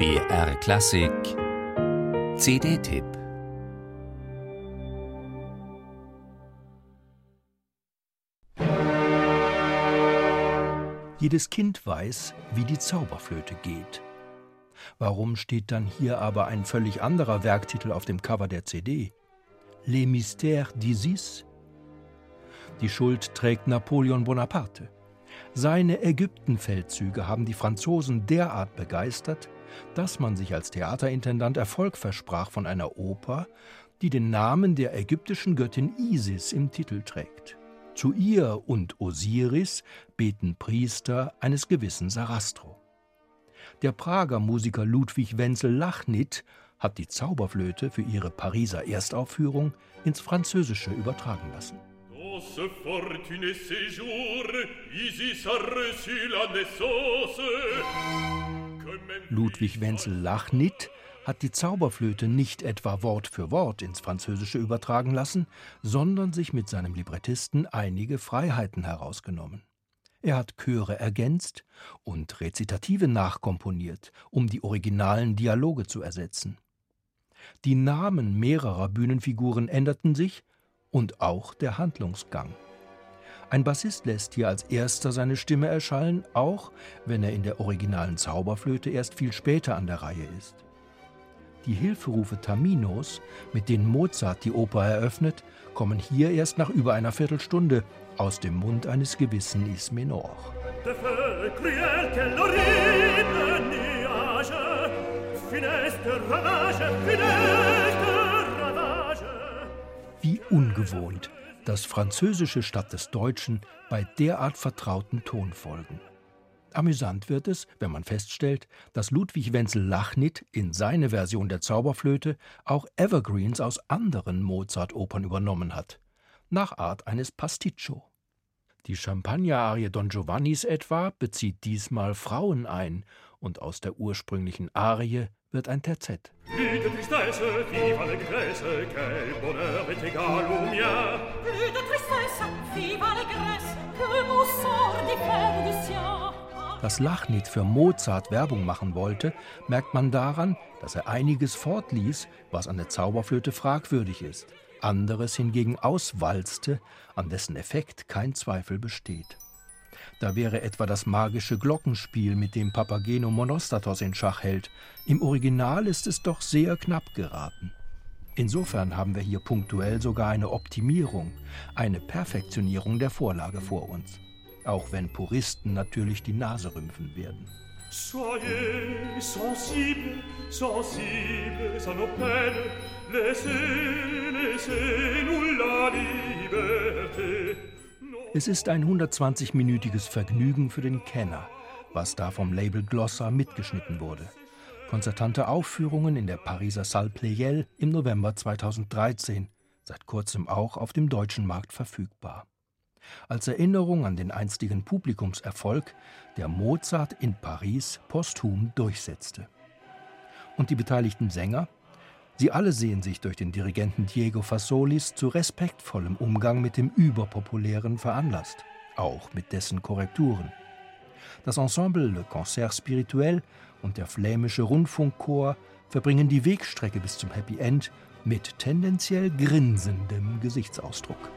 BR Klassik CD-Tipp Jedes Kind weiß, wie die Zauberflöte geht. Warum steht dann hier aber ein völlig anderer Werktitel auf dem Cover der CD? Les Mystères d'Isis? Die Schuld trägt Napoleon Bonaparte. Seine Ägyptenfeldzüge haben die Franzosen derart begeistert, dass man sich als Theaterintendant Erfolg versprach von einer Oper, die den Namen der ägyptischen Göttin Isis im Titel trägt. Zu ihr und Osiris beten Priester eines gewissen Sarastro. Der Prager Musiker Ludwig Wenzel Lachnit hat die Zauberflöte für ihre Pariser Erstaufführung ins Französische übertragen lassen. ce fortuné séjour, Isis a reçu la naissance. Ludwig Wenzel Lachnit hat die Zauberflöte nicht etwa Wort für Wort ins Französische übertragen lassen, sondern sich mit seinem Librettisten einige Freiheiten herausgenommen. Er hat Chöre ergänzt und Rezitative nachkomponiert, um die originalen Dialoge zu ersetzen. Die Namen mehrerer Bühnenfiguren änderten sich, und auch der Handlungsgang. Ein Bassist lässt hier als erster seine Stimme erschallen, auch wenn er in der originalen Zauberflöte erst viel später an der Reihe ist. Die Hilferufe Taminos, mit denen Mozart die Oper eröffnet, kommen hier erst nach über einer Viertelstunde aus dem Mund eines gewissen Ismenor. Wie ungewohnt, dass Französische statt des Deutschen bei derart vertrauten Tonfolgen. Amüsant wird es, wenn man feststellt, dass Ludwig Wenzel Lachnit in seine Version der Zauberflöte auch Evergreens aus anderen Mozart-Opern übernommen hat, nach Art eines Pasticcio. Die Champagner-Arie Don Giovannis etwa bezieht diesmal Frauen ein und aus der ursprünglichen Arie wird ein Terzett. Dass Lachnit für Mozart Werbung machen wollte, merkt man daran, dass er einiges fortließ, was an der Zauberflöte fragwürdig ist, anderes hingegen auswalzte, an dessen Effekt kein Zweifel besteht. Da wäre etwa das magische Glockenspiel, mit dem Papageno Monostatos in Schach hält. Im Original ist es doch sehr knapp geraten. Insofern haben wir hier punktuell sogar eine Optimierung, eine Perfektionierung der Vorlage vor uns. Auch wenn Puristen natürlich die Nase rümpfen werden. Soyez sensible, sensibles à nos peines, laissez, laissez-nous Es ist ein 120-minütiges Vergnügen für den Kenner, was da vom Label Glossa mitgeschnitten wurde. Konzertante Aufführungen in der Pariser Salle Pleyel im November 2013, seit kurzem auch auf dem deutschen Markt verfügbar. Als Erinnerung an den einstigen Publikumserfolg, der Mozart in Paris posthum durchsetzte. Und die beteiligten Sänger, Sie alle sehen sich durch den Dirigenten Diego Fasolis zu respektvollem Umgang mit dem Überpopulären veranlasst, auch mit dessen Korrekturen. Das Ensemble Le Concert Spirituel und der flämische Rundfunkchor verbringen die Wegstrecke bis zum Happy End mit tendenziell grinsendem Gesichtsausdruck.